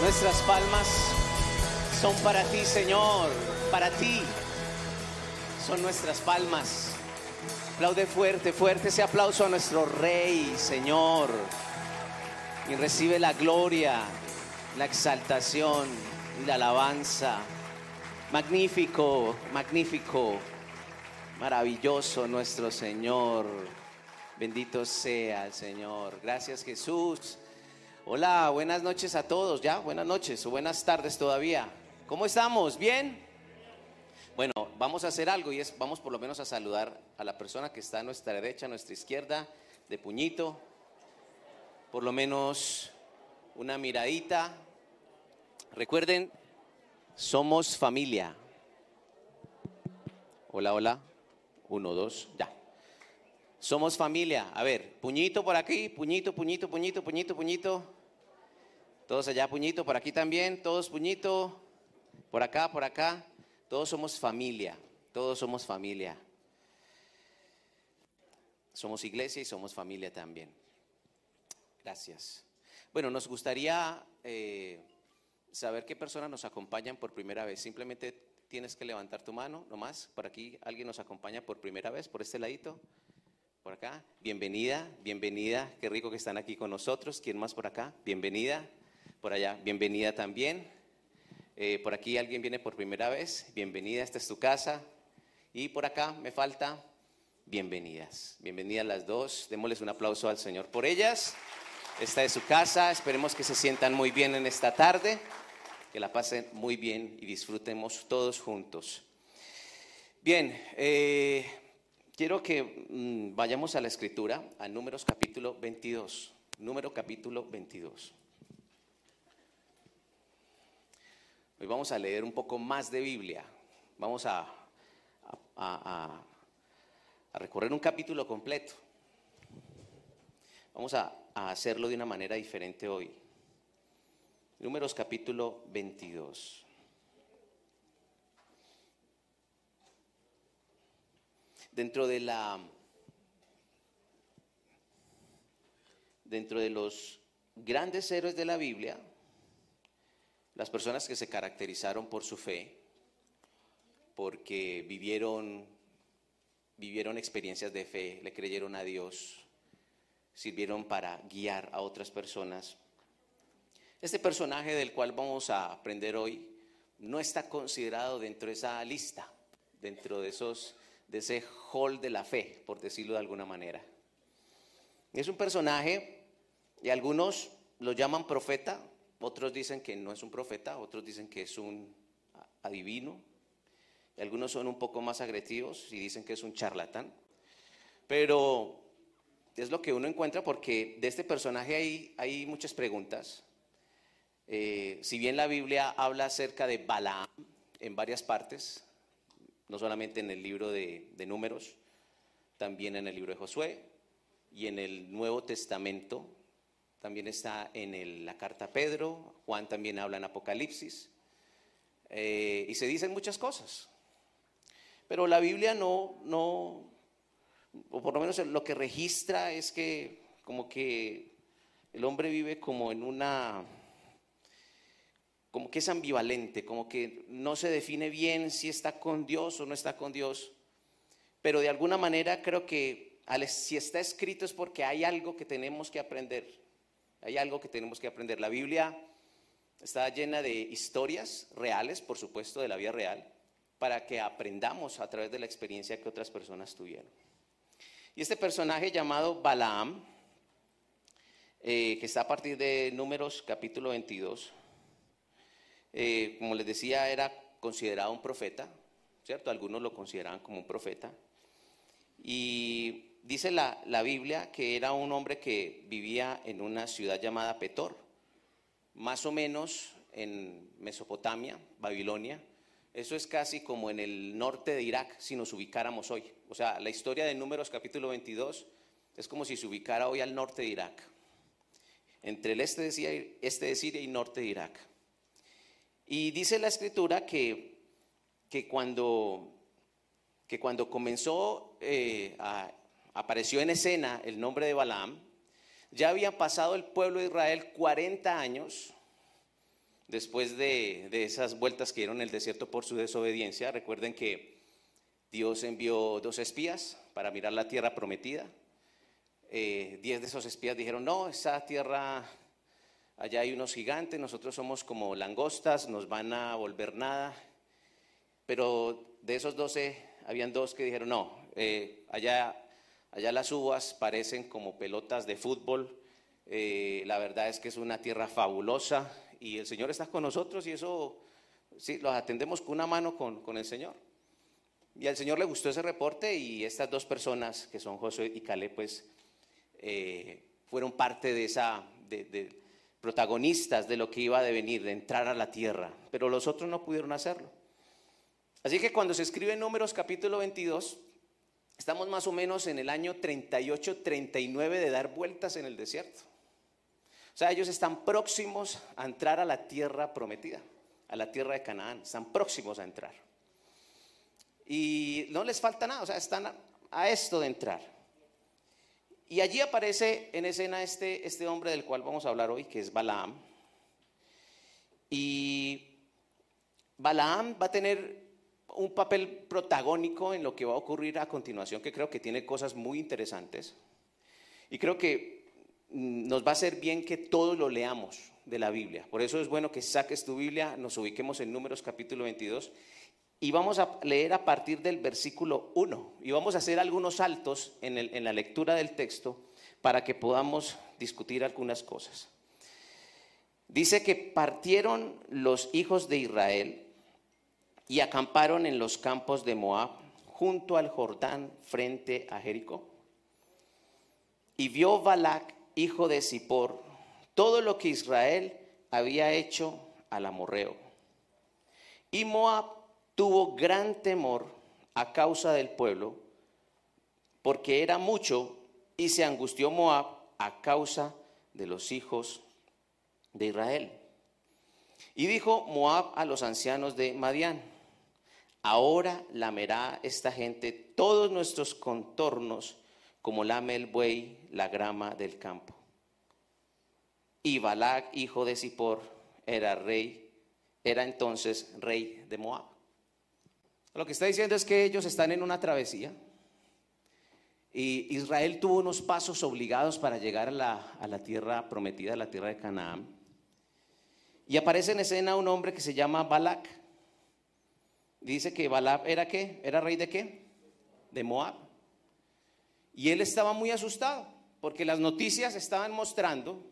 Nuestras palmas son para ti, Señor, para ti. Son nuestras palmas. Aplaude fuerte, fuerte ese aplauso a nuestro Rey, Señor. Y recibe la gloria, la exaltación y la alabanza. Magnífico, magnífico, maravilloso nuestro Señor. Bendito sea el Señor. Gracias Jesús. Hola, buenas noches a todos. Ya, buenas noches o buenas tardes todavía. ¿Cómo estamos? ¿Bien? Bueno, vamos a hacer algo y es, vamos por lo menos a saludar a la persona que está a nuestra derecha, a nuestra izquierda, de puñito. Por lo menos una miradita. Recuerden, somos familia. Hola, hola. Uno, dos, ya. Somos familia. A ver, puñito por aquí, puñito, puñito, puñito, puñito, puñito. Todos allá, puñito, por aquí también, todos puñito. Por acá, por acá. Todos somos familia. Todos somos familia. Somos iglesia y somos familia también. Gracias. Bueno, nos gustaría eh, saber qué personas nos acompañan por primera vez. Simplemente tienes que levantar tu mano, nomás. Por aquí alguien nos acompaña por primera vez, por este ladito. Por acá, bienvenida, bienvenida, qué rico que están aquí con nosotros. ¿Quién más por acá? Bienvenida. Por allá, bienvenida también. Eh, por aquí alguien viene por primera vez, bienvenida, esta es tu casa. Y por acá me falta, bienvenidas. Bienvenidas las dos, démosles un aplauso al Señor por ellas. Esta es su casa, esperemos que se sientan muy bien en esta tarde, que la pasen muy bien y disfrutemos todos juntos. Bien, eh, quiero que mm, vayamos a la escritura, a números capítulo 22. Número capítulo 22. Hoy vamos a leer un poco más de Biblia. Vamos a, recorrer un capítulo completo. Vamos a, a hacerlo de una manera diferente hoy. Números capítulo 22. Dentro de la dentro de los grandes héroes de la Biblia, las personas que se caracterizaron por su fe, porque vivieron, vivieron experiencias de fe, le creyeron a Dios, sirvieron para guiar a otras personas. Este personaje del cual vamos a aprender hoy no está considerado dentro de esa lista, dentro de esos de ese hall de la fe, por decirlo de alguna manera. Es un personaje y algunos lo llaman profeta, otros dicen que no es un profeta, otros dicen que es un adivino. Y algunos son un poco más agresivos y dicen que es un charlatán. Pero es lo que uno encuentra porque de este personaje hay, hay muchas preguntas. Eh, si bien la Biblia habla acerca de Balaam en varias partes, no solamente en el libro de, de Números, también en el libro de Josué y en el Nuevo Testamento también está en la carta Pedro, Juan también habla en Apocalipsis, eh, y se dicen muchas cosas. Pero la Biblia no, no, o por lo menos lo que registra es que como que el hombre vive como en una, como que es ambivalente, como que no se define bien si está con Dios o no está con Dios, pero de alguna manera creo que si está escrito es porque hay algo que tenemos que aprender. Hay algo que tenemos que aprender. La Biblia está llena de historias reales, por supuesto, de la vida real, para que aprendamos a través de la experiencia que otras personas tuvieron. Y este personaje llamado Balaam, eh, que está a partir de Números capítulo 22, eh, como les decía, era considerado un profeta, ¿cierto? Algunos lo consideraban como un profeta. Y dice la, Biblia que era un hombre que vivía en una ciudad llamada Petor, más o menos en Mesopotamia, Babilonia. Eso es casi como en el norte de Irak, si nos ubicáramos hoy. O sea, la historia de Números capítulo 22 es como si se ubicara hoy al norte de Irak, entre el este de Siria, este de Siria y norte de Irak. Y dice la escritura que, que, cuando, que cuando comenzó eh, a apareció en escena el nombre de Balaam, ya había pasado el pueblo de Israel 40 años después de, esas vueltas que dieron en el desierto por su desobediencia, recuerden que Dios envió dos espías para mirar la tierra prometida. Eh, diez de esos espías dijeron, no, esa tierra, allá hay unos gigantes, nosotros somos como langostas, nos van a volver nada. Pero de esos doce, habían dos que dijeron, no, eh, allá, allá las uvas parecen como pelotas de fútbol, eh, la verdad es que es una tierra fabulosa y el Señor está con nosotros y eso, sí, los atendemos con una mano con, el Señor. Y al Señor le gustó ese reporte y estas dos personas, que son Josué y Caleb, pues eh, fueron parte de esa, de, protagonistas de lo que iba a devenir, de entrar a la tierra, pero los otros no pudieron hacerlo. Así que cuando se escribe Números capítulo 22, estamos más o menos en el año 38, 39 de dar vueltas en el desierto. O sea, ellos están próximos a entrar a la tierra prometida, a la tierra de Canaán, están próximos a entrar. Y no les falta nada, o sea, están a, esto de entrar. Y allí aparece en escena este, este hombre del cual vamos a hablar hoy, que es Balaam. Y Balaam va a tener un papel protagónico en lo que va a ocurrir a continuación, que creo que tiene cosas muy interesantes. Y creo que Mm, nos va a ser bien que todos lo leamos de la Biblia. Por eso es bueno que saques tu Biblia, nos ubiquemos en Números capítulo 22 y vamos a leer a partir del versículo 1 y vamos a hacer algunos saltos en, en la lectura del texto para que podamos discutir algunas cosas. Dice que partieron los hijos de Israel y acamparon en los campos de Moab junto al Jordán frente a Jericó. Y vio Balac hijo de Zippor, todo lo que Israel había hecho al amorreo. Y Moab tuvo gran temor a causa del pueblo, porque era mucho, y se angustió Moab a causa de los hijos de Israel. Y dijo Moab a los ancianos de Madián, ahora lamerá esta gente todos nuestros contornos como lame el buey la grama del campo. Y Balac, hijo de Zippor, era rey, era entonces rey de Moab. Lo que está diciendo es que ellos están en una travesía y Israel tuvo unos pasos obligados para llegar a la, a la tierra prometida, a la tierra de Canaán. Y aparece en escena un hombre que se llama Balac. Dice que Balac era qué? ¿Era rey de qué? De Moab. Y él estaba muy asustado porque las noticias estaban mostrando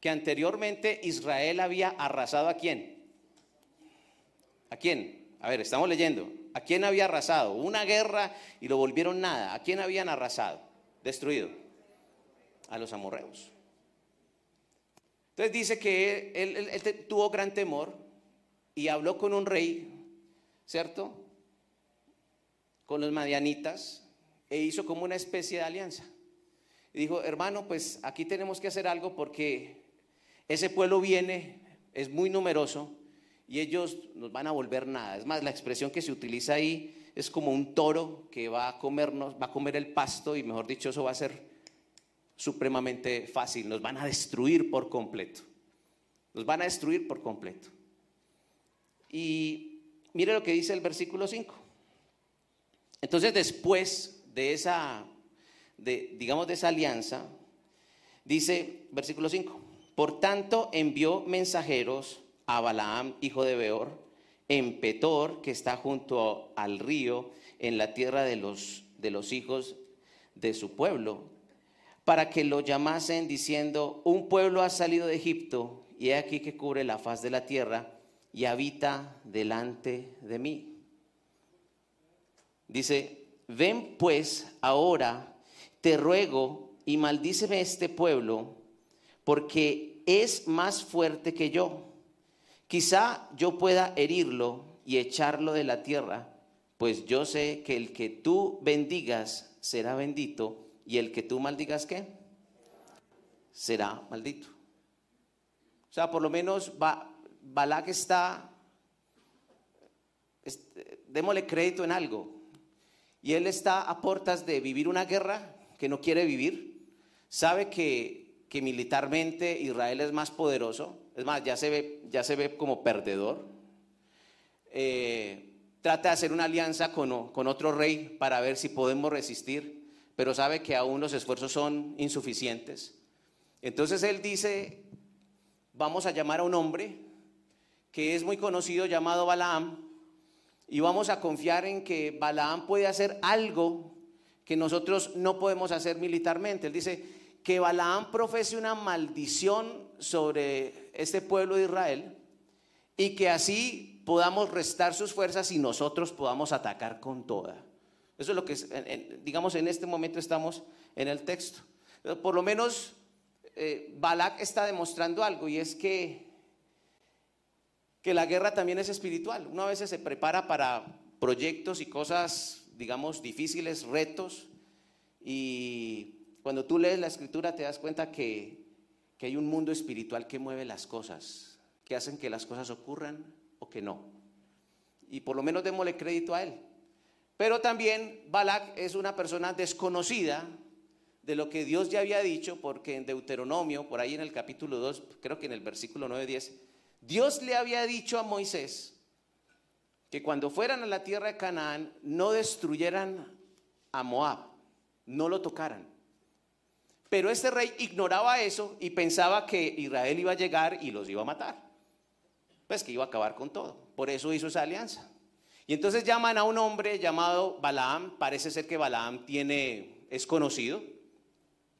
que anteriormente Israel había arrasado a quién. ¿A quién? A ver, estamos leyendo. ¿A quién había arrasado? Una guerra y lo volvieron nada. ¿A quién habían arrasado? Destruido. A los amorreos. Entonces dice que él, tuvo gran temor y habló con un rey, ¿cierto? Con los madianitas e hizo como una especie de alianza. Dijo, hermano, pues aquí tenemos que hacer algo porque ese pueblo viene, es muy numeroso y ellos nos van a volver nada. Es más, la expresión que se utiliza ahí es como un toro que va a comernos, va a comer el pasto y mejor dicho, eso va a ser supremamente fácil. Nos van a destruir por completo. Nos van a destruir por completo. Y mire lo que dice el versículo 5. Entonces, después de esa, de, digamos, de esa alianza, dice, versículo 5, por tanto envió mensajeros a Balaam, hijo de Beor, en Petor, que está junto al río, en la tierra de los, de los hijos de su pueblo, para que lo llamasen diciendo, un pueblo ha salido de Egipto, y he aquí que cubre la faz de la tierra, y habita delante de mí. Dice, Ven pues ahora, te ruego, y maldíceme este pueblo, porque es más fuerte que yo. Quizá yo pueda herirlo y echarlo de la tierra, pues yo sé que el que tú bendigas será bendito, y el que tú maldigas, ¿qué? Será maldito. O sea, por lo menos Balak está, démosle crédito en algo y él está a puertas de vivir una guerra que no quiere vivir. Sabe que, militarmente Israel es más poderoso. Es más, ya se ve, ya se ve como perdedor. Eh, trata de hacer una alianza con, con otro rey para ver si podemos resistir, pero sabe que aún los esfuerzos son insuficientes. Entonces él dice, vamos a llamar a un hombre que es muy conocido llamado Balaam y vamos a confiar en que Balaam puede hacer algo que nosotros no podemos hacer militarmente. Él dice que Balaam profese una maldición sobre este pueblo de Israel y que así podamos restar sus fuerzas y nosotros podamos atacar con toda. Eso es lo que, digamos, en este momento estamos en el texto. Por lo menos eh, Balak está demostrando algo y es que, que la guerra también es espiritual. Uno a veces se prepara para proyectos y cosas, digamos, difíciles, retos, y cuando tú lees la escritura te das cuenta que, que hay un mundo espiritual que mueve las cosas, que hacen que las cosas ocurran o que no. Y por lo menos démosle crédito a él. Pero también Balak es una persona desconocida de lo que Dios ya había dicho, porque en Deuteronomio, por ahí en el capítulo 2, creo que en el versículo 9-10, Dios le había dicho a Moisés que cuando fueran a la tierra de Canaán no destruyeran a Moab, no lo tocaran. Pero este rey ignoraba eso y pensaba que Israel iba a llegar y los iba a matar. Pues que iba a acabar con todo. Por eso hizo esa alianza. Y entonces llaman a un hombre llamado Balaam. Parece ser que Balaam tiene, es conocido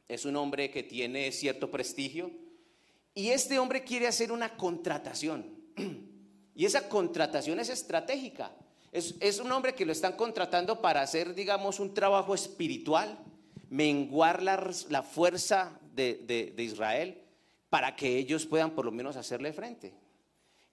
es un hombre que tiene cierto prestigio, y este hombre quiere hacer una contratación. Y esa contratación es estratégica. Es, un hombre que lo están contratando para hacer, digamos, un trabajo espiritual, menguar la, fuerza de, Israel para que ellos puedan por lo menos hacerle frente.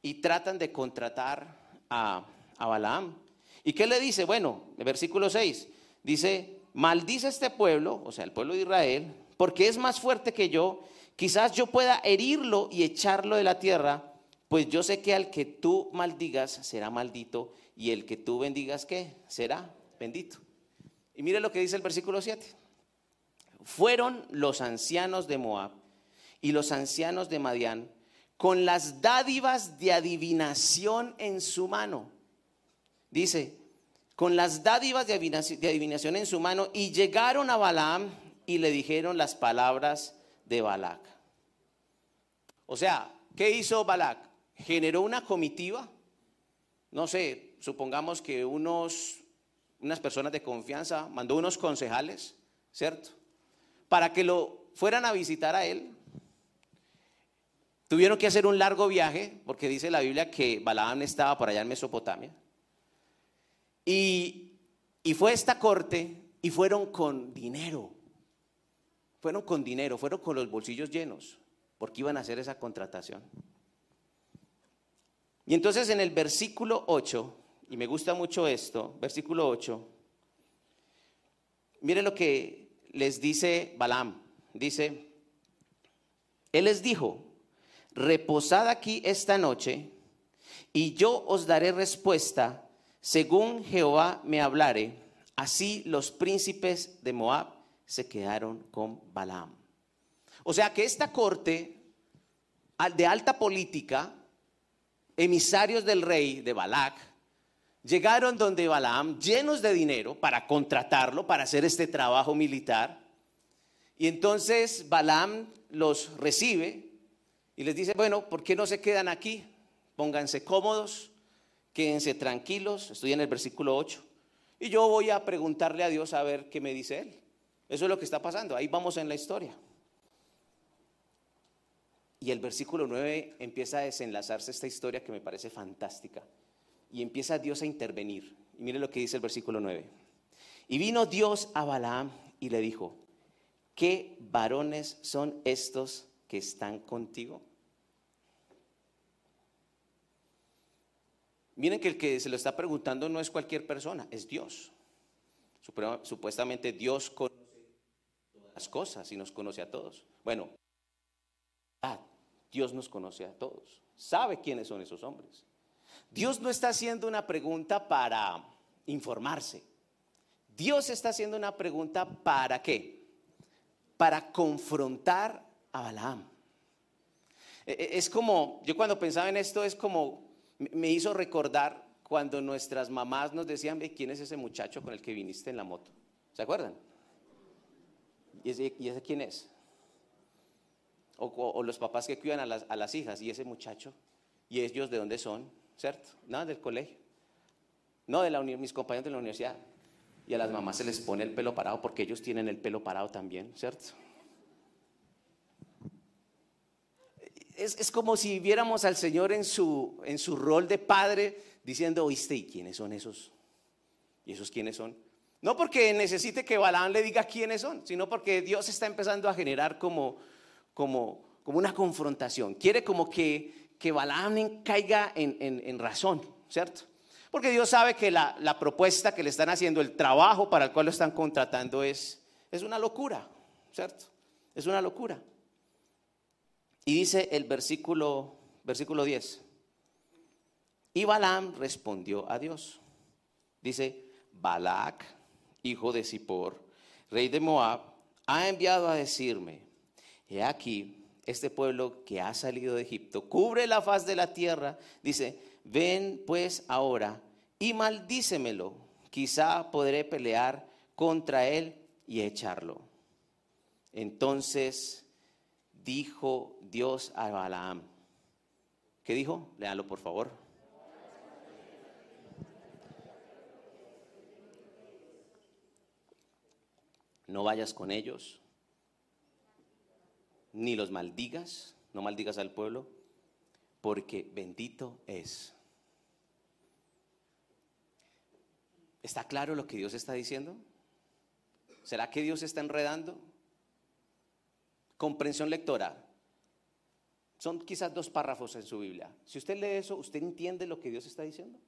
Y tratan de contratar a, a Balaam. ¿Y qué le dice? Bueno, el versículo 6 dice, maldice este pueblo, o sea, el pueblo de Israel, porque es más fuerte que yo, quizás yo pueda herirlo y echarlo de la tierra, pues yo sé que al que tú maldigas será maldito y el que tú bendigas, ¿qué? Será bendito. Y mire lo que dice el versículo 7. Fueron los ancianos de Moab y los ancianos de Madián con las dádivas de adivinación en su mano. Dice, con las dádivas de adivinación en su mano y llegaron a Balaam y le dijeron las palabras de Balac. O sea, ¿qué hizo Balac? Generó una comitiva, no sé, supongamos que unos, unas personas de confianza, mandó unos concejales, ¿cierto? Para que lo fueran a visitar a él. Tuvieron que hacer un largo viaje, porque dice la Biblia que Balaam estaba por allá en Mesopotamia. Y, y fue esta corte y fueron con dinero fueron con dinero, fueron con los bolsillos llenos, porque iban a hacer esa contratación. Y entonces en el versículo 8, y me gusta mucho esto, versículo 8, mire lo que les dice Balaam. Dice, Él les dijo, reposad aquí esta noche, y yo os daré respuesta según Jehová me hablare. Así los príncipes de Moab se quedaron con Balaam. O sea que esta corte de alta política, emisarios del rey de Balac, llegaron donde Balaam llenos de dinero para contratarlo, para hacer este trabajo militar. Y entonces Balaam los recibe y les dice, bueno, ¿por qué no se quedan aquí? Pónganse cómodos, quédense tranquilos, estoy en el versículo 8. Y yo voy a preguntarle a Dios a ver qué me dice él. Eso es lo que está pasando. Ahí vamos en la historia. Y el versículo 9 empieza a desenlazarse esta historia que me parece fantástica. Y empieza Dios a intervenir. Y mire lo que dice el versículo 9. Y vino Dios a Balaam y le dijo, ¿qué varones son estos que están contigo? Miren que el que se lo está preguntando no es cualquier persona, es Dios. Supuestamente Dios conoce las cosas y nos conoce a todos. Bueno, ah, Dios nos conoce a todos, sabe quiénes son esos hombres. Dios no está haciendo una pregunta para informarse. Dios está haciendo una pregunta para qué? Para confrontar a Balaam. E, e, es como, yo cuando pensaba en esto, es como, me hizo recordar cuando nuestras mamás nos decían, ¿quién es ese muchacho con el que viniste en la moto? ¿Se acuerdan? ¿Y ese, quién es? O, los papás que cuidan a las, a las, hijas, ¿y ese muchacho? ¿Y ellos de dónde son? ¿Cierto? No, del colegio. No, de la mis compañeros de la universidad. Y a las mamás se les pone el pelo parado porque ellos tienen el pelo parado también, ¿cierto? Es, como si viéramos al Señor en su, en su rol de padre diciendo, oíste, ¿y quiénes son esos? ¿Y esos quiénes son? No porque necesite que Balaam le diga quiénes son, sino porque Dios está empezando a generar como, como, como una confrontación. Quiere como que, que Balaam caiga en, razón, ¿cierto? Porque Dios sabe que la, propuesta que le están haciendo, el trabajo para el cual lo están contratando es, es una locura, ¿cierto? Es una locura. Y dice el versículo, versículo 10. Y Balaam respondió a Dios. Dice, Balac, hijo de Zippor, rey de Moab, ha enviado a decirme, he aquí, este pueblo que ha salido de Egipto cubre la faz de la tierra, dice, ven pues ahora y maldícemelo, quizá podré pelear contra él y echarlo. Entonces dijo Dios a Balaam, ¿qué dijo? Léalo por favor. No vayas con ellos, ni los maldigas, no maldigas al pueblo, porque bendito es ¿Está claro lo que Dios está diciendo? ¿Será que Dios está enredando? Comprensión lectora. Son quizás dos párrafos en su Biblia. Si usted lee eso, ¿usted entiende lo que Dios está diciendo?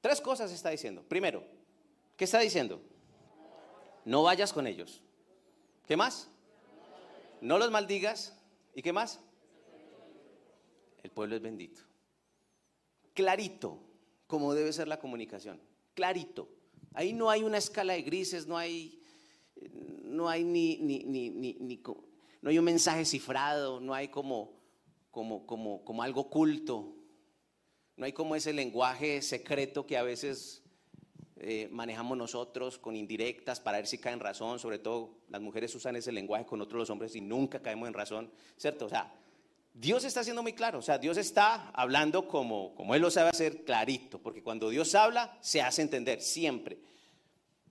Tres cosas está diciendo. Primero, ¿qué está diciendo? No vayas con ellos. ¿Qué más? No los maldigas. ¿Y qué más? El pueblo es bendito. Clarito, como debe ser la comunicación clarito. Ahí no hay una escala de grises, no hay, no hay ni, ni, ni, ni no hay un mensaje cifrado, no hay como, como, como, como algo oculto, no hay como ese lenguaje secreto que a veces eh, manejamos nosotros con indirectas para ver si caen en razón, sobre todo las mujeres usan ese lenguaje con otros los hombres y nunca caemos en razón, ¿cierto? O sea, Dios está siendo muy claro, o sea, Dios está hablando como, como Él lo sabe hacer clarito, porque cuando Dios habla, se hace entender, siempre,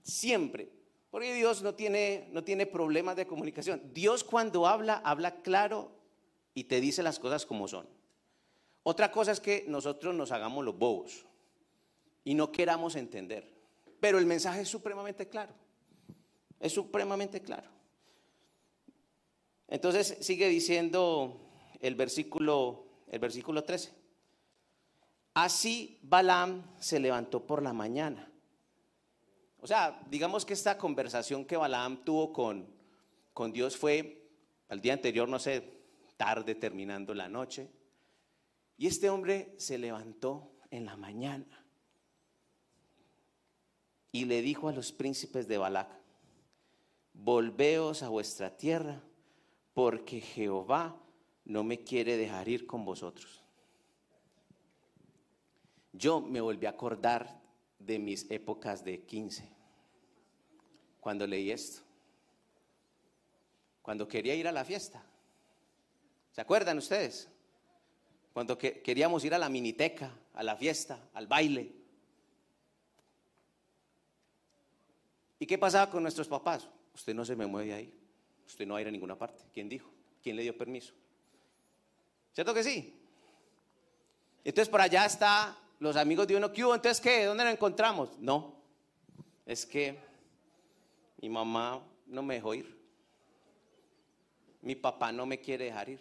siempre. Porque Dios no tiene, no tiene problemas de comunicación. Dios cuando habla, habla claro y te dice las cosas como son. Otra cosa es que nosotros nos hagamos los bobos y no queramos entender. Pero el mensaje es supremamente claro. Es supremamente claro. Entonces sigue diciendo el versículo, el versículo 13. Así Balaam se levantó por la mañana. O sea, digamos que esta conversación que Balaam tuvo con, con Dios fue al día anterior, no sé, tarde terminando la noche. Y este hombre se levantó en la mañana y le dijo a los príncipes de Balac, volveos a vuestra tierra, porque Jehová no me quiere dejar ir con vosotros. Yo me volví a acordar de mis épocas de 15, cuando leí esto, cuando quería ir a la fiesta. ¿Se acuerdan ustedes? Cuando queríamos ir a la miniteca, a la fiesta, al baile. ¿Y qué pasaba con nuestros papás? Usted no se me mueve ahí. Usted no va a ir a ninguna parte. ¿Quién dijo? ¿Quién le dio permiso? ¿Cierto que sí? Entonces por allá está los amigos de uno, ¿qué hubo? Entonces, ¿qué? ¿Dónde nos encontramos? No, es que mi mamá no me dejó ir. Mi papá no me quiere dejar ir.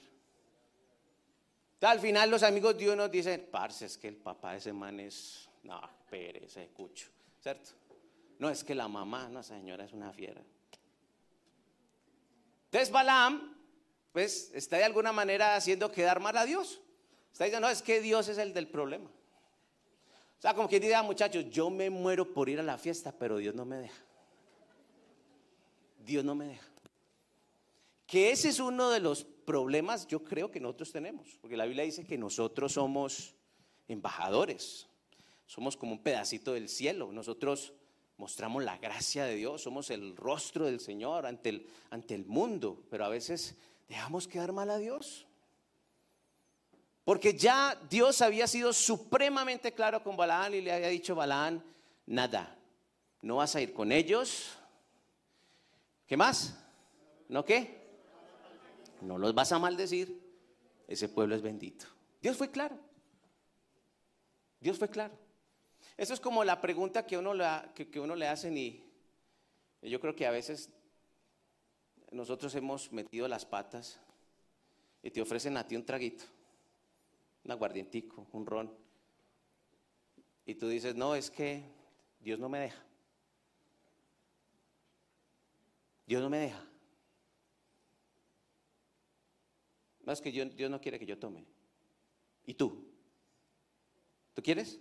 al final los amigos de uno dicen, parce, es que el papá de ese man es, no, pereza de cucho, ¿cierto? No, es que la mamá, no, señora es una fiera. Entonces Balaam pues está de alguna manera haciendo quedar mal a Dios. Está diciendo, no, es que Dios es el del problema. O sea, como que diga, muchachos, yo me muero por ir a la fiesta, pero Dios no me deja. Dios no me deja. Que ese es uno de los problemas yo creo que nosotros tenemos, porque la Biblia dice que nosotros somos embajadores, somos como un pedacito del cielo, nosotros mostramos la gracia de Dios, somos el rostro del Señor ante el, ante el mundo, pero a veces dejamos quedar mal a Dios. Porque ya Dios había sido supremamente claro con Balaán y le había dicho, Balaán, nada, no vas a ir con ellos. ¿Qué más? ¿No qué? No los vas a maldecir. Ese pueblo es bendito. Dios fue claro. Dios fue claro. Eso es como la pregunta que uno, que, uno le hacen y yo creo que a veces nosotros hemos metido las patas y te ofrecen a ti un traguito un aguardientico, un ron. Y tú dices, no, es que Dios no me deja. Dios no me deja. Es que Dios no quiere que yo tome. ¿Y tú? ¿Tú quieres?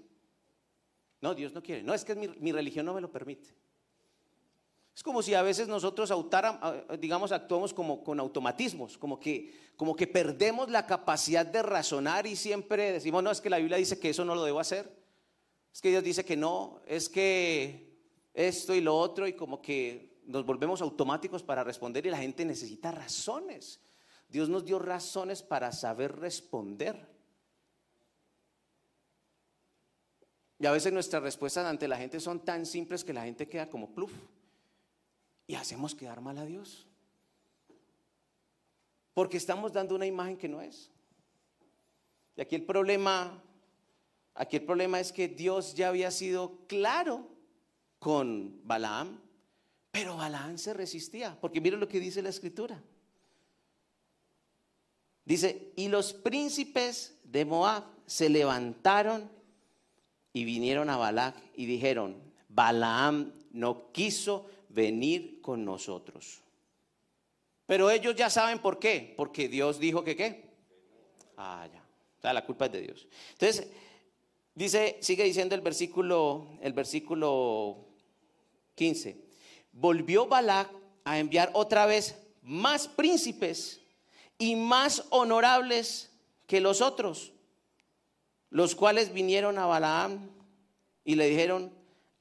No, Dios no quiere. No, es que mi, religión no me lo permite. Es como si a veces nosotros digamos, actuamos como con automatismos, como que, como que perdemos la capacidad de razonar y siempre decimos, no, es que la Biblia dice que eso no lo debo hacer. Es que Dios dice que no, es que esto y lo otro y como que nos volvemos automáticos para responder y la gente necesita razones. Dios nos dio razones para saber responder. Y a veces nuestras respuestas ante la gente son tan simples que la gente queda como pluf y hacemos quedar mal a Dios. Porque estamos dando una imagen que no es. Y aquí el problema, aquí el problema es que Dios ya había sido claro con Balaam, pero Balaam se resistía, porque miren lo que dice la escritura. Dice, y los príncipes de Moab se levantaron y vinieron a Balac y dijeron, Balaam no quiso venir con nosotros. Pero ellos ya saben por qué, porque Dios dijo que qué. Ah, ya. O sea, la culpa es de Dios. Entonces, dice, sigue diciendo el versículo, el versículo 15. Volvió Balac a enviar otra vez más príncipes y más honorables que los otros, los cuales vinieron a Balaam y le dijeron,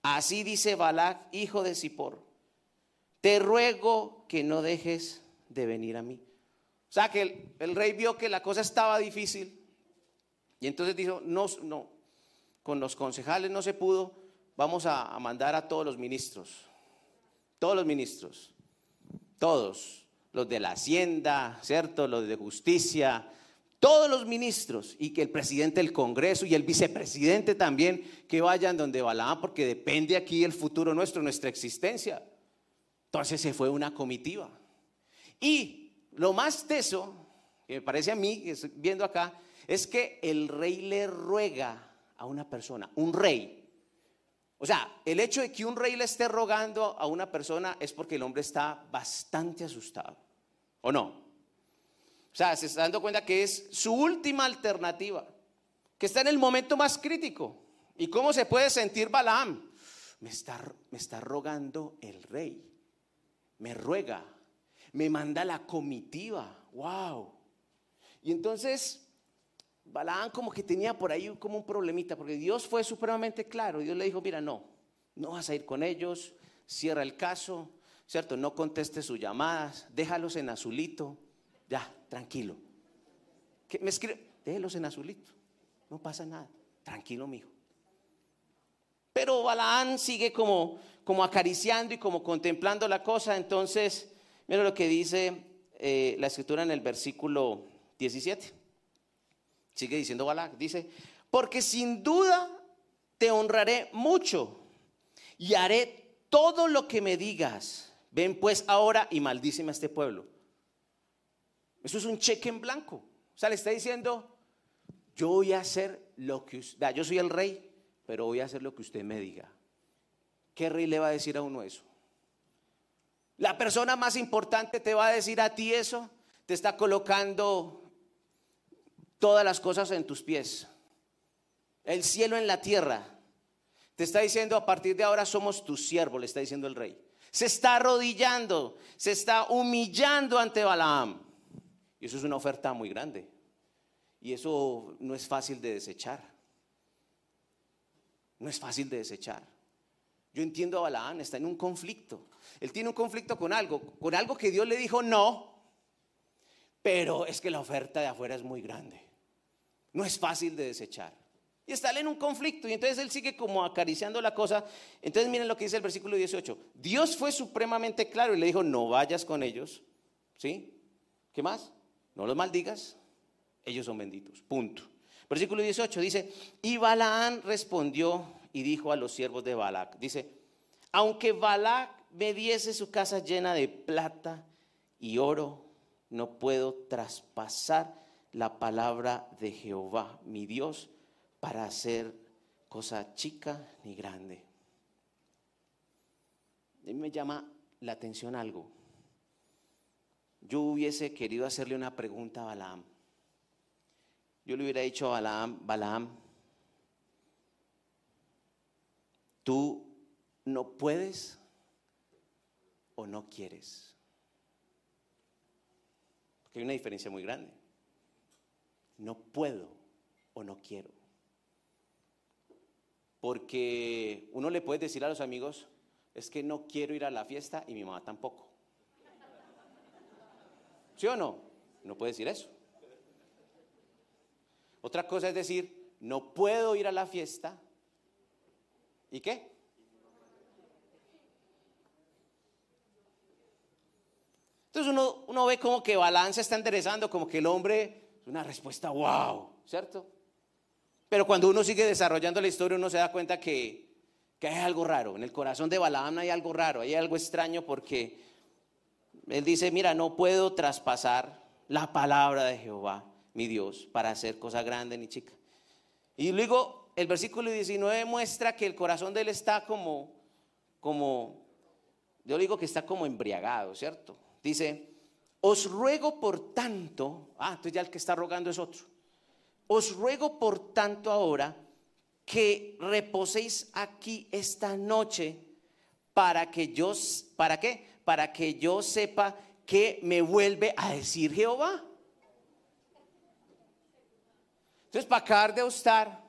así dice Balac, hijo de Zippor, te ruego que no dejes de venir a mí. O sea, que el, rey vio que la cosa estaba difícil y entonces dijo, no, no, con los concejales no se pudo, vamos a, mandar a todos los ministros, todos los ministros, todos, los de la hacienda, ¿cierto? Los de justicia, todos los ministros y que el presidente del Congreso y el vicepresidente también que vayan donde Balaam, porque depende aquí el futuro nuestro, nuestra existencia. Entonces se fue una comitiva. Y lo más teso, que me parece a mí, viendo acá, es que el rey le ruega a una persona, un rey. O sea, el hecho de que un rey le esté rogando a una persona es porque el hombre está bastante asustado, ¿o no? O sea, se está dando cuenta que es su última alternativa, que está en el momento más crítico. ¿Y cómo se puede sentir Balaam? Me está, me está rogando el rey me ruega, me manda la comitiva, wow. Y entonces Balaán como que tenía por ahí como un problemita, porque Dios fue supremamente claro. Dios le dijo, mira, no, no vas a ir con ellos, cierra el caso, ¿cierto? No conteste sus llamadas, déjalos en azulito, ya, tranquilo. Que me escribe, déjelos en azulito, no pasa nada, tranquilo, mijo. Pero Balaán sigue como, como acariciando y como contemplando la cosa. Entonces, mira lo que dice eh, la escritura en el versículo 17. Sigue diciendo Balac, dice, porque sin duda te honraré mucho y haré todo lo que me digas. Ven pues ahora y maldíceme a este pueblo. Eso es un cheque en blanco. O sea, le está diciendo, yo voy a hacer lo que usted, yo soy el rey, pero voy a hacer lo que usted me diga. ¿Qué rey le va a decir a uno eso? La persona más importante te va a decir a ti eso, te está colocando todas las cosas en tus pies. El cielo en la tierra. Te está diciendo a partir de ahora somos tus siervos, le está diciendo el rey. Se está arrodillando, se está humillando ante Balaam. Y eso es una oferta muy grande. Y eso no es fácil de desechar. No es fácil de desechar. Yo entiendo a Balaán, está en un conflicto. Él tiene un conflicto con algo, con algo que Dios le dijo no, pero es que la oferta de afuera es muy grande. No es fácil de desechar. Y está en un conflicto y entonces él sigue como acariciando la cosa. Entonces miren lo que dice el versículo 18. Dios fue supremamente claro y le dijo, no vayas con ellos. ¿Sí? ¿Qué más? No los maldigas. Ellos son benditos. Punto. Versículo 18 dice, y Balaán respondió y dijo a los siervos de Balac, dice, aunque Balac me diese su casa llena de plata y oro, no puedo traspasar la palabra de Jehová, mi Dios, para hacer cosa chica ni grande. Mí me llama la atención algo. Yo hubiese querido hacerle una pregunta a Balaam. Yo le hubiera dicho a Balaam, Balaam, Tú no puedes o no quieres. Porque hay una diferencia muy grande. No puedo o no quiero. Porque uno le puede decir a los amigos, es que no quiero ir a la fiesta y mi mamá tampoco. ¿Sí o no? No puede decir eso. Otra cosa es decir, no puedo ir a la fiesta ¿Y qué? Entonces uno, uno ve como que balance está enderezando, como que el hombre es una respuesta wow, ¿cierto? Pero cuando uno sigue desarrollando la historia, uno se da cuenta que, que hay algo raro. En el corazón de Balaam hay algo raro, hay algo extraño porque él dice, mira, no puedo traspasar la palabra de Jehová, mi Dios, para hacer cosa grande ni chica. Y luego el versículo 19 muestra que el corazón de él está como, como, yo digo que está como embriagado, ¿cierto? Dice, os ruego por tanto, ah, entonces ya el que está rogando es otro, os ruego por tanto ahora que reposéis aquí esta noche para que yo, ¿para qué? Para que yo sepa que me vuelve a decir Jehová. Entonces, para acabar de estar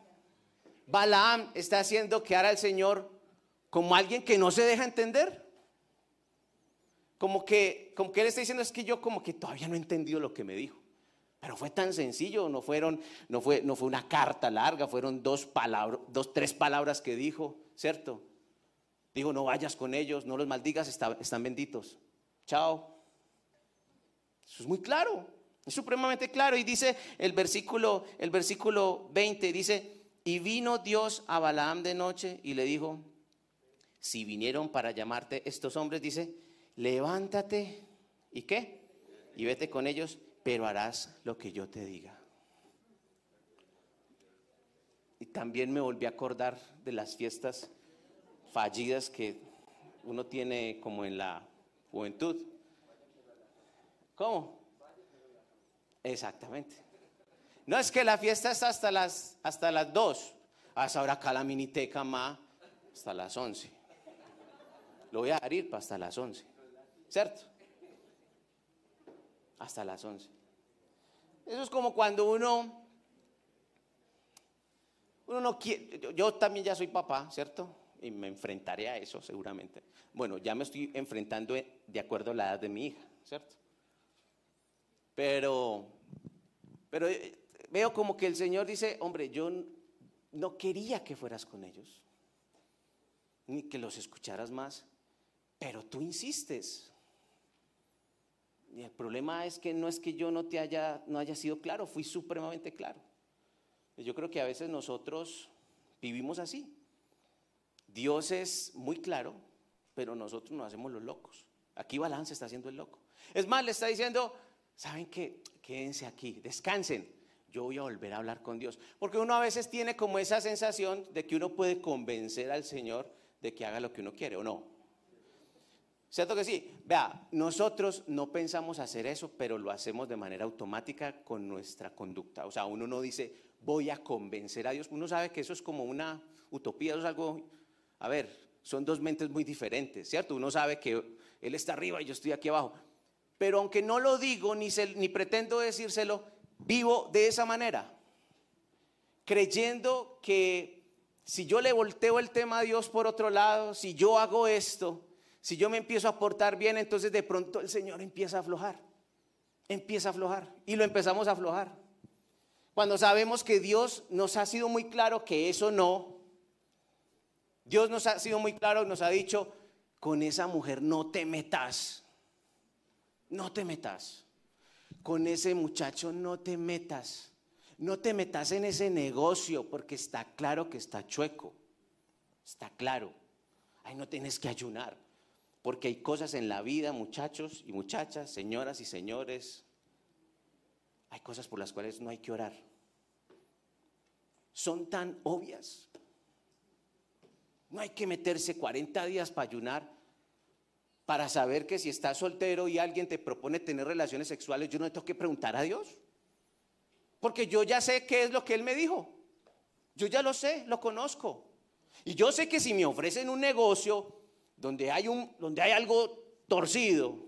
Balaam está haciendo que ahora el Señor como alguien que no se deja entender. Como que, como que él está diciendo es que yo como que todavía no he entendido lo que me dijo. Pero fue tan sencillo, no fueron, no fue, no fue una carta larga, fueron dos palabras, dos, tres palabras que dijo, ¿cierto? Dijo, no vayas con ellos, no los maldigas, están benditos. Chao. Eso es muy claro, es supremamente claro. Y dice el versículo, el versículo 20, dice, y vino Dios a Balaam de noche y le dijo, si vinieron para llamarte estos hombres, dice, levántate y qué, y vete con ellos, pero harás lo que yo te diga. Y también me volví a acordar de las fiestas fallidas que uno tiene como en la juventud. ¿Cómo? Exactamente. No es que la fiesta está hasta las, hasta las 2. Hasta ahora acá la miniteca más hasta las 11. Lo voy a abrir para hasta las 11. ¿Cierto? Hasta las 11. Eso es como cuando uno, uno no quiere, yo también ya soy papá, ¿cierto? Y me enfrentaré a eso seguramente. Bueno, ya me estoy enfrentando de acuerdo a la edad de mi hija, ¿cierto? Pero, pero eh, veo como que el Señor dice, hombre, yo no quería que fueras con ellos, ni que los escucharas más, pero tú insistes. Y el problema es que no es que yo no te haya, no haya sido claro, fui supremamente claro. Yo creo que a veces nosotros vivimos así. Dios es muy claro, pero nosotros nos hacemos los locos. Aquí Balance está haciendo el loco. Es más, le está diciendo, ¿saben qué? Quédense aquí, descansen yo voy a volver a hablar con Dios. Porque uno a veces tiene como esa sensación de que uno puede convencer al Señor de que haga lo que uno quiere o no. ¿Cierto que sí? Vea, nosotros no pensamos hacer eso, pero lo hacemos de manera automática con nuestra conducta. O sea, uno no dice, voy a convencer a Dios. Uno sabe que eso es como una utopía, es algo, a ver, son dos mentes muy diferentes, ¿cierto? Uno sabe que Él está arriba y yo estoy aquí abajo. pero aunque no lo digo ni, pretendo decírselo, vivo de esa manera, creyendo que si yo le volteo el tema a Dios por otro lado, si yo hago esto, si yo me empiezo a portar bien, entonces de pronto el Señor empieza a aflojar, empieza a aflojar y lo empezamos a aflojar. Cuando sabemos que Dios nos ha sido muy claro que eso no, Dios nos ha sido muy claro, nos ha dicho, con esa mujer no te metas, no te metas, con ese muchacho no te metas. No te metas en ese negocio porque está claro que está chueco. Está claro. Ahí no tienes que ayunar. Porque hay cosas en la vida, muchachos y muchachas, señoras y señores. Hay cosas por las cuales no hay que orar. Son tan obvias. No hay que meterse 40 días para ayunar para saber que si estás soltero y alguien te propone tener relaciones sexuales, yo no tengo que preguntar a Dios. Porque yo ya sé qué es lo que Él me dijo. Yo ya lo sé, lo conozco. Y yo sé que si me ofrecen un negocio donde hay, un, donde hay algo torcido,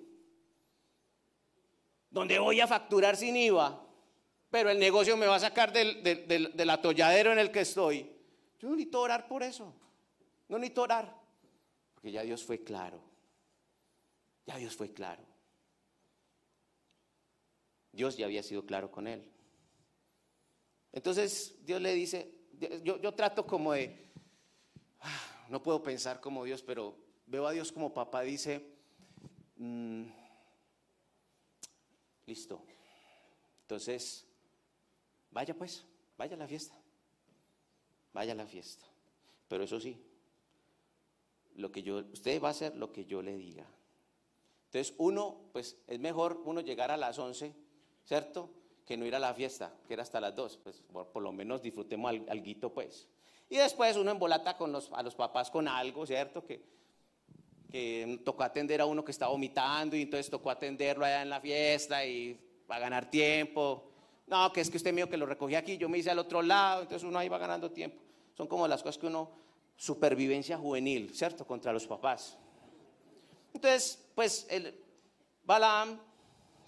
donde voy a facturar sin IVA, pero el negocio me va a sacar del, del, atolladero en el que estoy, yo no necesito orar por eso. No necesito orar. Porque ya Dios fue claro. Ya Dios fue claro. Dios ya había sido claro con él. Entonces Dios le dice, yo, trato como de, ah, no puedo pensar como Dios, pero veo a Dios como papá, dice, mm, listo. Entonces, vaya pues, vaya a la fiesta, vaya a la fiesta. Pero eso sí, lo que yo, usted va a hacer lo que yo le diga. Entonces, uno, pues es mejor uno llegar a las 11, ¿cierto? que no ir a la fiesta, que era hasta las dos, pues por, lo menos disfrutemos algo, pues. Y después uno embolata con los, a los papás con algo, ¿cierto? Que, que tocó atender a uno que estaba vomitando y entonces tocó atenderlo allá en la fiesta y va a ganar tiempo. No, que es que usted mío que lo recogí aquí, yo me hice al otro lado, entonces uno ahí va ganando tiempo. Son como las cosas que uno, supervivencia juvenil, ¿cierto? Contra los papás. Entonces, pues el Balaam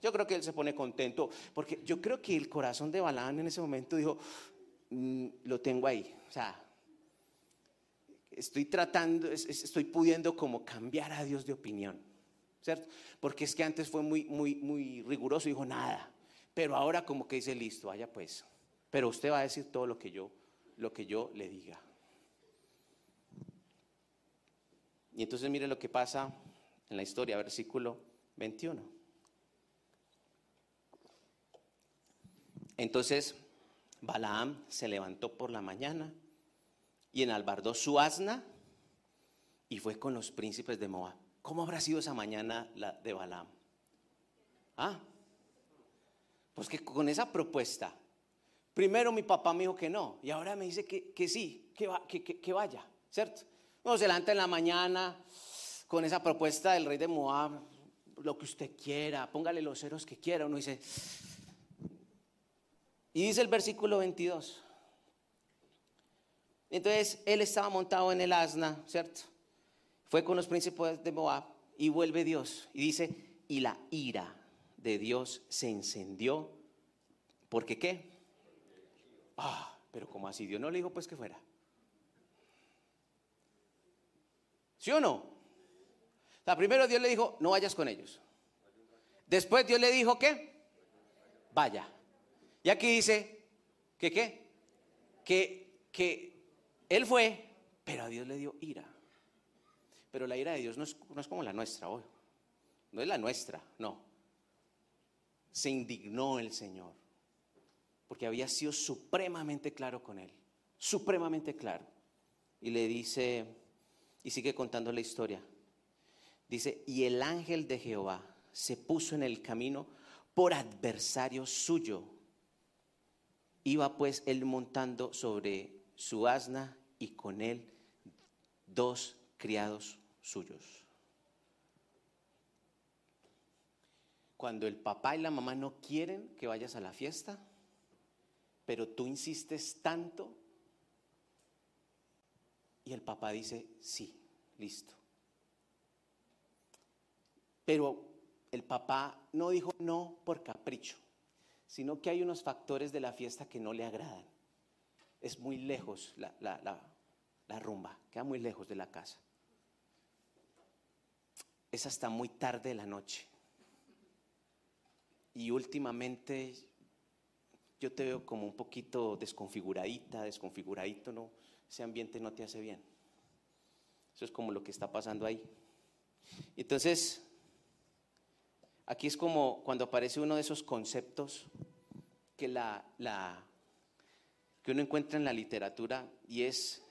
yo creo que él se pone contento, porque yo creo que el corazón de Balaam en ese momento dijo, mm, lo tengo ahí, o sea, estoy tratando, estoy pudiendo como cambiar a Dios de opinión, ¿cierto? Porque es que antes fue muy, muy, muy riguroso, dijo nada, pero ahora como que dice, listo, vaya pues, pero usted va a decir todo lo que yo, lo que yo le diga. Y entonces mire lo que pasa en la historia, versículo 21. Entonces Balaam se levantó por la mañana y enalbardó su asna y fue con los príncipes de Moab. ¿Cómo habrá sido esa mañana la de Balaam? Ah, pues que con esa propuesta, primero mi papá me dijo que no y ahora me dice que, sí, que, que, vaya, ¿cierto? Uno se levanta en la mañana con esa propuesta del rey de Moab, lo que usted quiera, póngale los ceros que quiera. Uno dice, y dice el versículo 22. Entonces él estaba montado en el asna, ¿cierto? Fue con los príncipes de Moab y vuelve Dios. Y dice, y la ira de Dios se encendió. ¿Porque qué? Ah, pero como así? Dios no le dijo pues que fuera. ¿Sí o no? O sea, primero Dios le dijo, no vayas con ellos. Después Dios le dijo, ¿qué? Vaya. Y aquí dice que qué? Que, que él fue, pero a Dios le dio ira. Pero la ira de Dios no es, no es como la nuestra hoy. No es la nuestra, no. Se indignó el Señor. Porque había sido supremamente claro con él. Supremamente claro. Y le dice, y sigue contando la historia. Dice, y el ángel de Jehová se puso en el camino por adversario suyo Iba pues él montando sobre su asna y con él dos criados suyos. Cuando el papá y la mamá no quieren que vayas a la fiesta, pero tú insistes tanto y el papá dice, sí, listo. Pero el papá no dijo no por capricho, sino que hay unos factores de la fiesta que no le agradan. Es muy lejos la, la rumba, queda muy lejos de la casa. Es hasta muy tarde de la noche. Y últimamente yo te veo como un poquito desconfiguradita, desconfiguradito, ¿no? Ese ambiente no te hace bien. Eso es como lo que está pasando ahí. Entonces, aquí es como cuando aparece uno de esos conceptos que, la, que uno encuentra en la literatura y es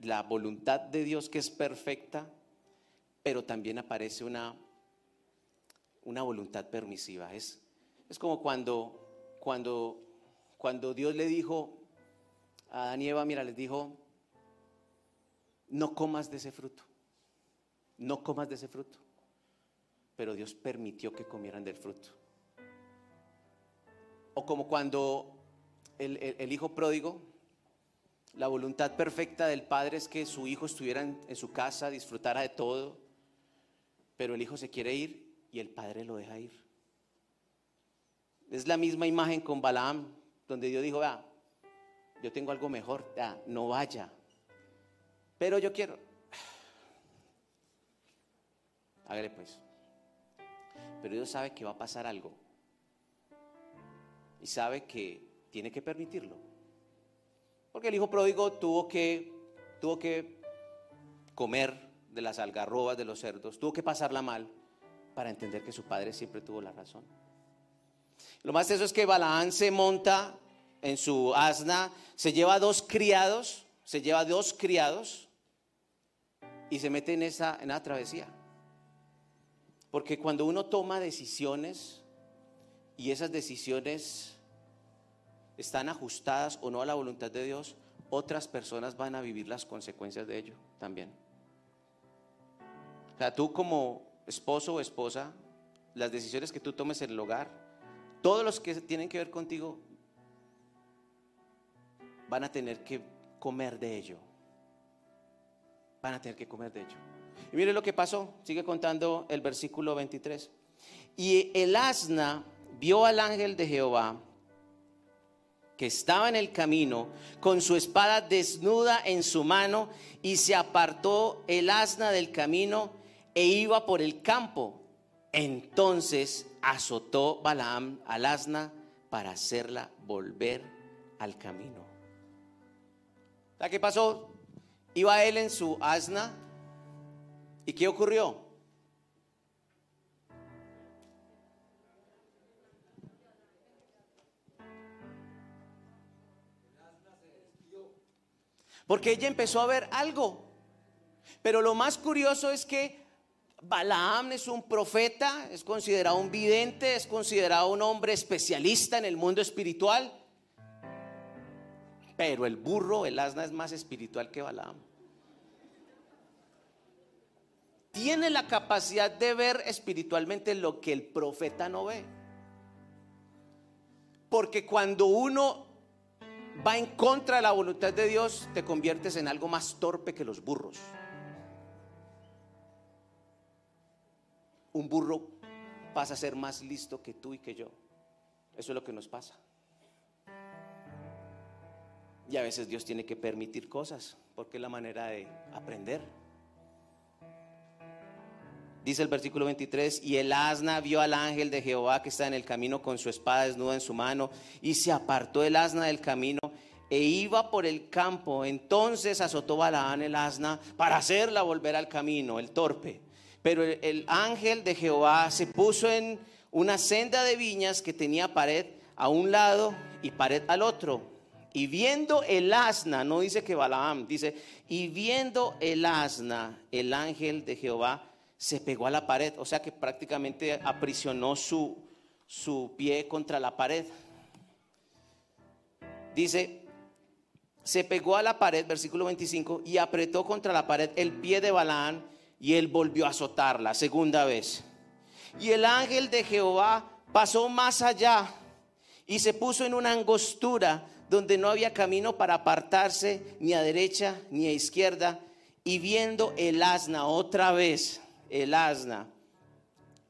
la voluntad de Dios que es perfecta, pero también aparece una, una voluntad permisiva. Es, es como cuando, cuando, cuando Dios le dijo a Adán y Eva, mira, les dijo, no comas de ese fruto, no comas de ese fruto. Pero Dios permitió que comieran del fruto. O como cuando el, hijo pródigo, la voluntad perfecta del padre es que su hijo estuviera en, su casa, disfrutara de todo, pero el hijo se quiere ir y el padre lo deja ir. Es la misma imagen con Balaam, donde Dios dijo, vea, yo tengo algo mejor, no vaya, pero yo quiero. Hágale pues. Pero Dios sabe que va a pasar algo. Y sabe que tiene que permitirlo. Porque el hijo pródigo tuvo que, tuvo que comer de las algarrobas de los cerdos, tuvo que pasarla mal para entender que su padre siempre tuvo la razón. Lo más eso es que Balaán se monta en su asna, se lleva dos criados, se lleva dos criados y se mete en esa, en travesía. Porque cuando uno toma decisiones y esas decisiones están ajustadas o no a la voluntad de Dios, otras personas van a vivir las consecuencias de ello también. O sea, tú como esposo o esposa, las decisiones que tú tomes en el hogar, todos los que tienen que ver contigo, van a tener que comer de ello van a tener que comer de ello. Y mire lo que pasó, sigue contando el versículo 23. Y el asna vio al ángel de Jehová que estaba en el camino con su espada desnuda en su mano y se apartó el asna del camino e iba por el campo. Entonces azotó Balaam al asna para hacerla volver al camino. ¿Qué pasó? Iba él en su asna. ¿Y qué ocurrió? Porque ella empezó a ver algo. Pero lo más curioso es que Balaam es un profeta, es considerado un vidente, es considerado un hombre especialista en el mundo espiritual. Pero el burro, el asna es más espiritual que Balaam. Tiene la capacidad de ver espiritualmente lo que el profeta no ve. Porque cuando uno va en contra de la voluntad de Dios, te conviertes en algo más torpe que los burros. Un burro pasa a ser más listo que tú y que yo. Eso es lo que nos pasa. Y a veces Dios tiene que permitir cosas, porque es la manera de aprender. Dice el versículo 23, y el asna vio al ángel de Jehová que está en el camino con su espada desnuda en su mano, y se apartó el asna del camino e iba por el campo. Entonces azotó Balaán el asna para hacerla volver al camino, el torpe. Pero el, el ángel de Jehová se puso en una senda de viñas que tenía pared a un lado y pared al otro y viendo el asna, no dice que Balaam, dice, y viendo el asna, el ángel de Jehová se pegó a la pared, o sea que prácticamente aprisionó su, su pie contra la pared. Dice, se pegó a la pared, versículo 25, y apretó contra la pared el pie de Balaam y él volvió a azotarla, segunda vez. Y el ángel de Jehová pasó más allá y se puso en una angostura donde no había camino para apartarse ni a derecha ni a izquierda, y viendo el asna otra vez, el asna,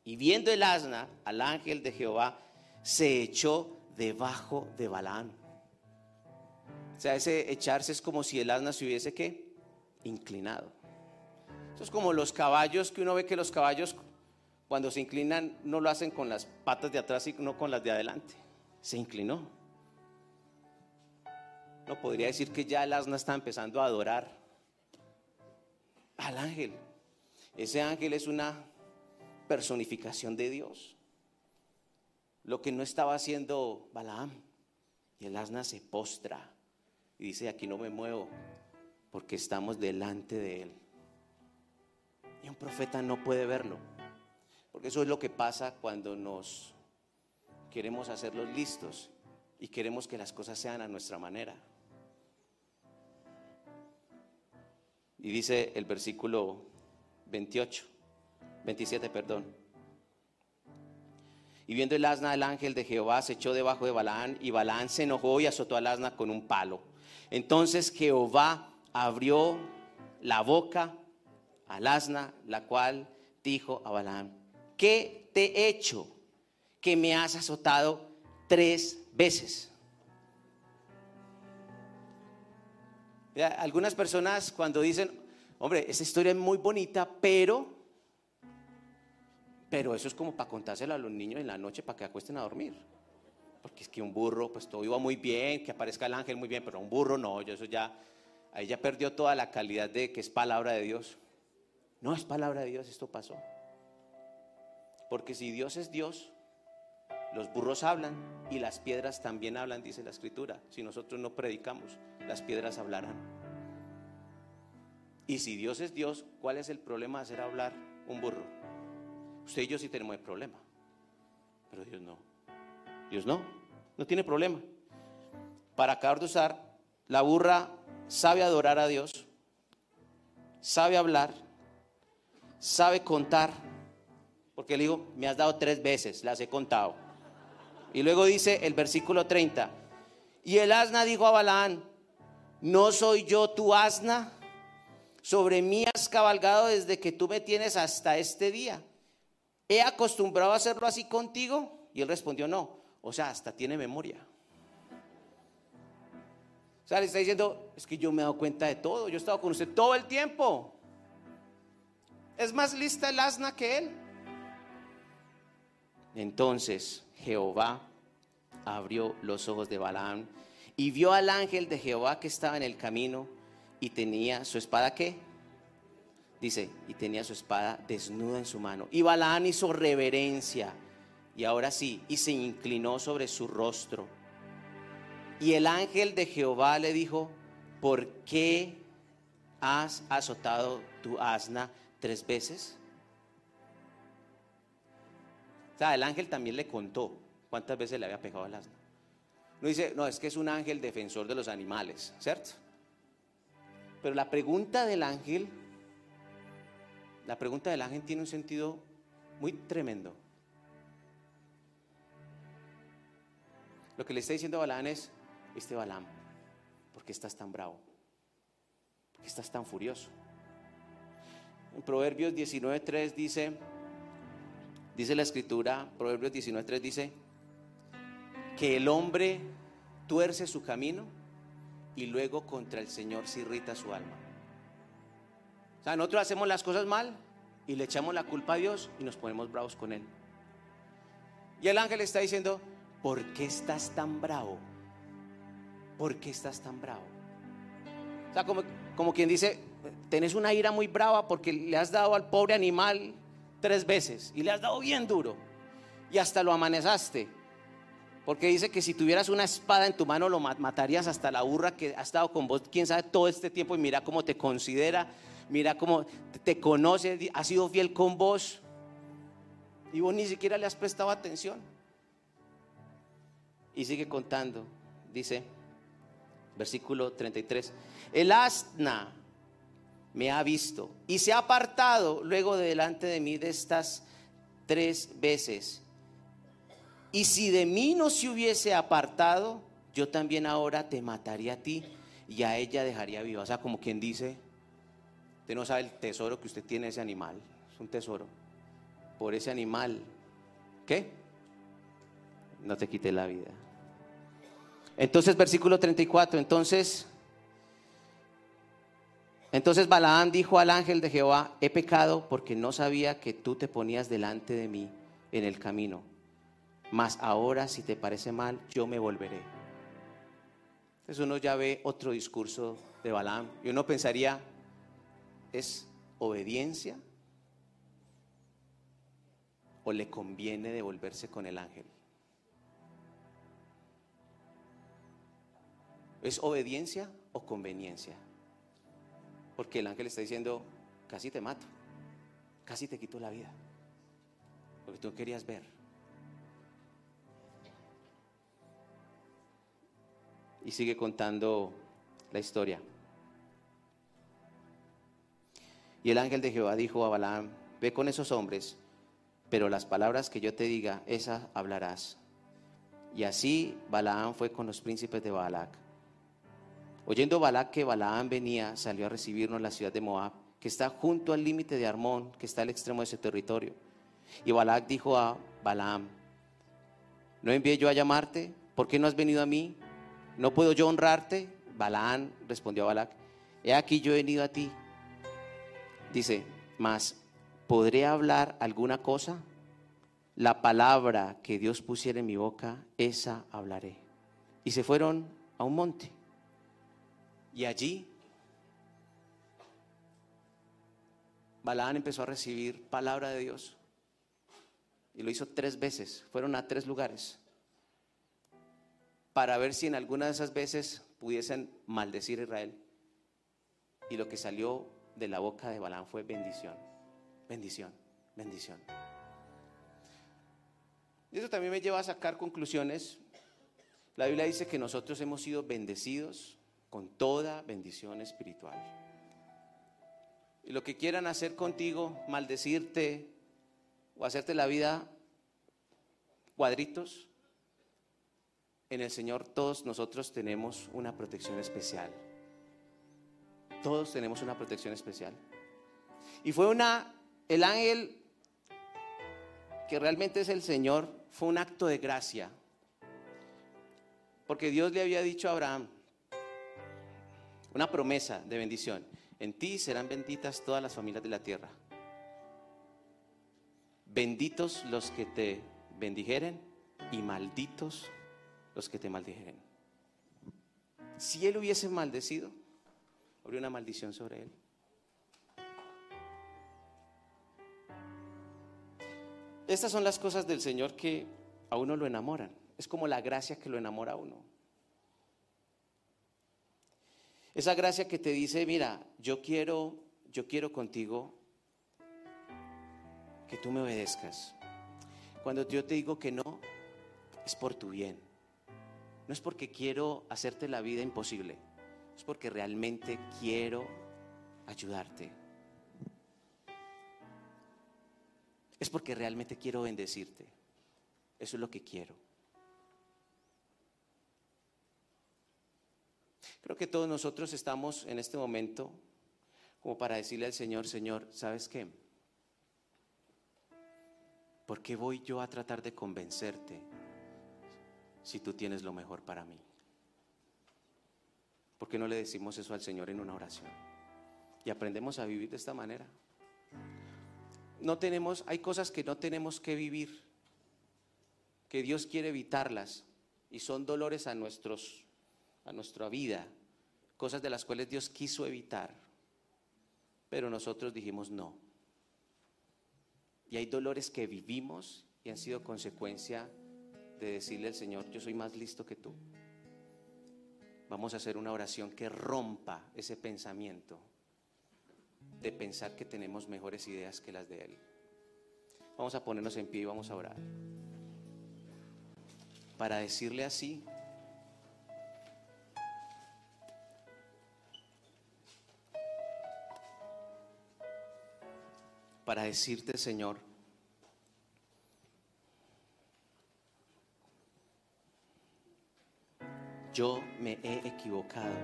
Y viendo el asna al ángel de Jehová, se echó debajo de Balaam. O sea, ese echarse es como si el asna se hubiese que inclinado. Eso es como los caballos, que uno ve que los caballos cuando se inclinan no lo hacen con las patas de atrás, sino con las de adelante. Se inclinó. No podría decir que ya el asna está empezando a adorar al ángel. Ese ángel es una personificación de Dios. Lo que no estaba haciendo Balaam. Y el asna se postra y dice, aquí no me muevo porque estamos delante de él. Y un profeta no puede verlo. Porque eso es lo que pasa cuando nos queremos hacerlos listos y queremos que las cosas sean a nuestra manera. Y dice el versículo 28, 27, perdón. Y viendo el asna, el ángel de Jehová se echó debajo de Balaán y Balaán se enojó y azotó al asna con un palo. Entonces Jehová abrió la boca al asna, la cual dijo a Balaam, ¿qué te he hecho que me has azotado tres veces? Algunas personas cuando dicen, hombre, esa historia es muy bonita, pero, pero eso es como para contárselo a los niños en la noche para que acuesten a dormir. Porque es que un burro, pues todo iba muy bien, que aparezca el ángel muy bien, pero un burro no, yo eso ya, ahí ya perdió toda la calidad de que es palabra de Dios. No es palabra de Dios, esto pasó. Porque si Dios es Dios, los burros hablan y las piedras también hablan, dice la escritura. Si nosotros no predicamos, las piedras hablarán. Y si Dios es Dios, ¿cuál es el problema de hacer hablar un burro? Usted y yo sí tenemos el problema, pero Dios no. Dios no, no tiene problema. Para acabar de usar, la burra sabe adorar a Dios, sabe hablar, sabe contar, porque le digo, me has dado tres veces, las he contado. Y luego dice el versículo 30, y el asna dijo a Balaán, ¿no soy yo tu asna? Sobre mí has cabalgado desde que tú me tienes hasta este día. ¿He acostumbrado a hacerlo así contigo? Y él respondió, no. O sea, hasta tiene memoria. O sea, le está diciendo, es que yo me he dado cuenta de todo. Yo he estado con usted todo el tiempo. Es más lista el asna que él. Entonces Jehová abrió los ojos de Balaam y vio al ángel de Jehová que estaba en el camino y tenía su espada qué? Dice, y tenía su espada desnuda en su mano. Y Balaam hizo reverencia y ahora sí, y se inclinó sobre su rostro. Y el ángel de Jehová le dijo, ¿por qué has azotado tu asna tres veces? O sea, el ángel también le contó cuántas veces le había pegado al asna. No dice, no, es que es un ángel defensor de los animales, ¿cierto? Pero la pregunta del ángel, la pregunta del ángel tiene un sentido muy tremendo. Lo que le está diciendo Balaam es, este Balaam, ¿por qué estás tan bravo? ¿Por qué estás tan furioso? En Proverbios 19.3 dice, Dice la escritura, Proverbios 19.3 dice, que el hombre tuerce su camino y luego contra el Señor se irrita su alma. O sea, nosotros hacemos las cosas mal y le echamos la culpa a Dios y nos ponemos bravos con Él. Y el ángel está diciendo, ¿por qué estás tan bravo? ¿Por qué estás tan bravo? O sea, como, como quien dice, tenés una ira muy brava porque le has dado al pobre animal tres veces y le has dado bien duro y hasta lo amanezaste. Porque dice que si tuvieras una espada en tu mano lo matarías hasta la burra que ha estado con vos, quién sabe, todo este tiempo y mira cómo te considera, mira cómo te conoce, ha sido fiel con vos y vos ni siquiera le has prestado atención. Y sigue contando, dice, versículo 33, el asna me ha visto y se ha apartado luego de delante de mí de estas tres veces. Y si de mí no se hubiese apartado, yo también ahora te mataría a ti y a ella dejaría viva. O sea, como quien dice, usted no sabe el tesoro que usted tiene ese animal, es un tesoro. por ese animal, ¿qué? No te quite la vida. Entonces, versículo 34, entonces, entonces Balaán dijo al ángel de Jehová, he pecado porque no sabía que tú te ponías delante de mí en el camino, mas ahora si te parece mal, yo me volveré. Entonces uno ya ve otro discurso de Balaam y uno pensaría, ¿es obediencia? ¿O le conviene devolverse con el ángel? ¿Es obediencia o conveniencia? Porque el ángel está diciendo, casi te mato, casi te quito la vida, porque tú querías ver. Y sigue contando la historia. Y el ángel de Jehová dijo a Balaam, ve con esos hombres, pero las palabras que yo te diga, esas hablarás. Y así Balaam fue con los príncipes de Baalac Oyendo Balac que Balaam venía, salió a recibirnos en la ciudad de Moab, que está junto al límite de Armón, que está al extremo de ese territorio. Y Balac dijo a Balaam, ¿no envié yo a llamarte? ¿Por qué no has venido a mí? ¿No puedo yo honrarte? Balaam respondió a Balac, he aquí yo he venido a ti. Dice, mas, ¿podré hablar alguna cosa? La palabra que Dios pusiera en mi boca, esa hablaré. Y se fueron a un monte. Y allí Balaán empezó a recibir palabra de Dios. Y lo hizo tres veces. Fueron a tres lugares. Para ver si en alguna de esas veces pudiesen maldecir a Israel. Y lo que salió de la boca de Balaán fue bendición. Bendición. Bendición. Y eso también me lleva a sacar conclusiones. La Biblia dice que nosotros hemos sido bendecidos con toda bendición espiritual. Y lo que quieran hacer contigo, maldecirte o hacerte la vida cuadritos, en el Señor todos nosotros tenemos una protección especial. Todos tenemos una protección especial. Y fue una, el ángel que realmente es el Señor, fue un acto de gracia. Porque Dios le había dicho a Abraham, una promesa de bendición. En ti serán benditas todas las familias de la tierra. Benditos los que te bendijeren y malditos los que te maldijeren. Si él hubiese maldecido, habría una maldición sobre él. Estas son las cosas del Señor que a uno lo enamoran. Es como la gracia que lo enamora a uno. Esa gracia que te dice, mira, yo quiero, yo quiero contigo que tú me obedezcas. Cuando yo te digo que no, es por tu bien. No es porque quiero hacerte la vida imposible, es porque realmente quiero ayudarte. Es porque realmente quiero bendecirte. Eso es lo que quiero. Creo que todos nosotros estamos en este momento como para decirle al Señor, Señor, ¿sabes qué? ¿Por qué voy yo a tratar de convencerte si tú tienes lo mejor para mí? ¿Por qué no le decimos eso al Señor en una oración? Y aprendemos a vivir de esta manera. No tenemos, hay cosas que no tenemos que vivir, que Dios quiere evitarlas y son dolores a nuestros a nuestra vida, cosas de las cuales Dios quiso evitar, pero nosotros dijimos no. Y hay dolores que vivimos y han sido consecuencia de decirle al Señor, yo soy más listo que tú. Vamos a hacer una oración que rompa ese pensamiento de pensar que tenemos mejores ideas que las de Él. Vamos a ponernos en pie y vamos a orar. Para decirle así, para decirte, Señor, yo me he equivocado.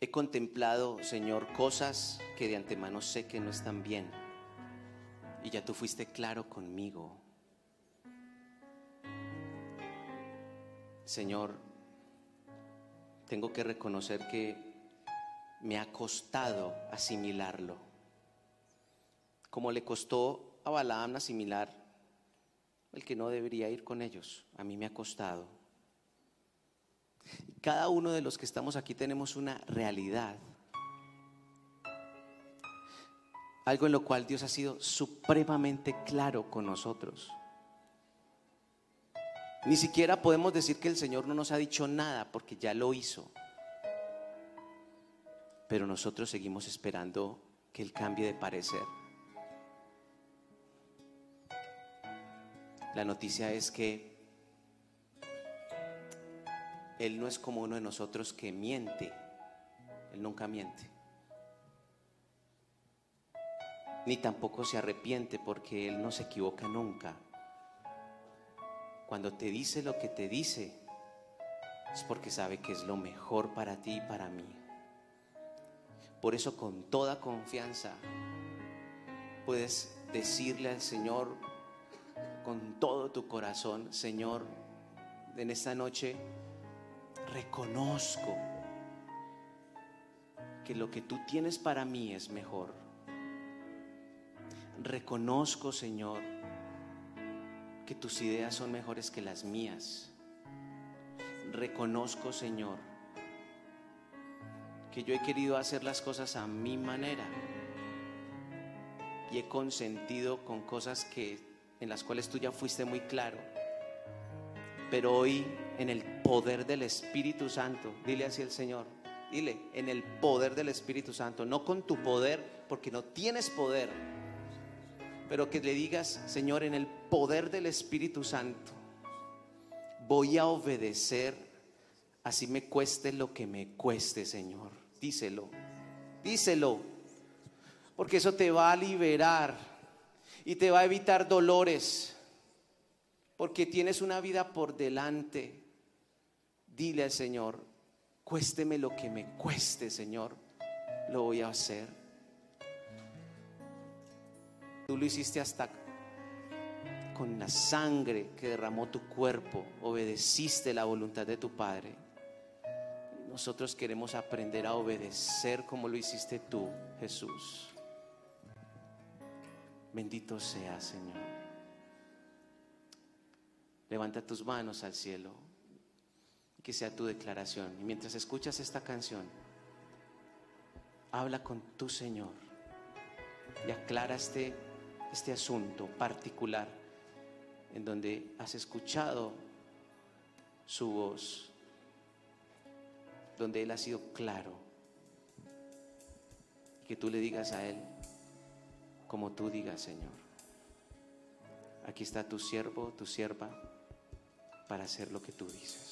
He contemplado, Señor, cosas que de antemano sé que no están bien. Y ya tú fuiste claro conmigo. Señor, tengo que reconocer que me ha costado asimilarlo. Como le costó a Balaam asimilar el que no debería ir con ellos. A mí me ha costado. Cada uno de los que estamos aquí tenemos una realidad. Algo en lo cual Dios ha sido supremamente claro con nosotros. Ni siquiera podemos decir que el Señor no nos ha dicho nada porque ya lo hizo. Pero nosotros seguimos esperando que Él cambie de parecer. La noticia es que él no es como uno de nosotros que miente. Él nunca miente. Ni tampoco se arrepiente porque Él no se equivoca nunca. Cuando te dice lo que te dice, es porque sabe que es lo mejor para ti y para mí. Por eso con toda confianza puedes decirle al Señor con todo tu corazón, Señor, en esta noche reconozco que lo que tú tienes para mí es mejor. Reconozco, Señor, que tus ideas son mejores que las mías. Reconozco, Señor, que yo he querido hacer las cosas a mi manera y he consentido con cosas que en las cuales tú ya fuiste muy claro. Pero hoy en el poder del Espíritu Santo. Dile así al Señor. Dile, en el poder del Espíritu Santo. No con tu poder, porque no tienes poder. Pero que le digas, Señor, en el poder del Espíritu Santo. Voy a obedecer, así me cueste lo que me cueste, Señor. Díselo, díselo. Porque eso te va a liberar y te va a evitar dolores. Porque tienes una vida por delante Dile al Señor, cuésteme lo que me cueste, Señor, lo voy a hacer. Tú lo hiciste hasta con la sangre que derramó tu cuerpo, obedeciste la voluntad de tu Padre. Nosotros queremos aprender a obedecer como lo hiciste tú, Jesús. Bendito sea, Señor. Levanta tus manos al cielo que sea tu declaración. Y mientras escuchas esta canción, habla con tu Señor y aclara este, este asunto particular en donde has escuchado su voz, donde Él ha sido claro. Que tú le digas a Él como tú digas, Señor. Aquí está tu siervo, tu sierva, para hacer lo que tú dices.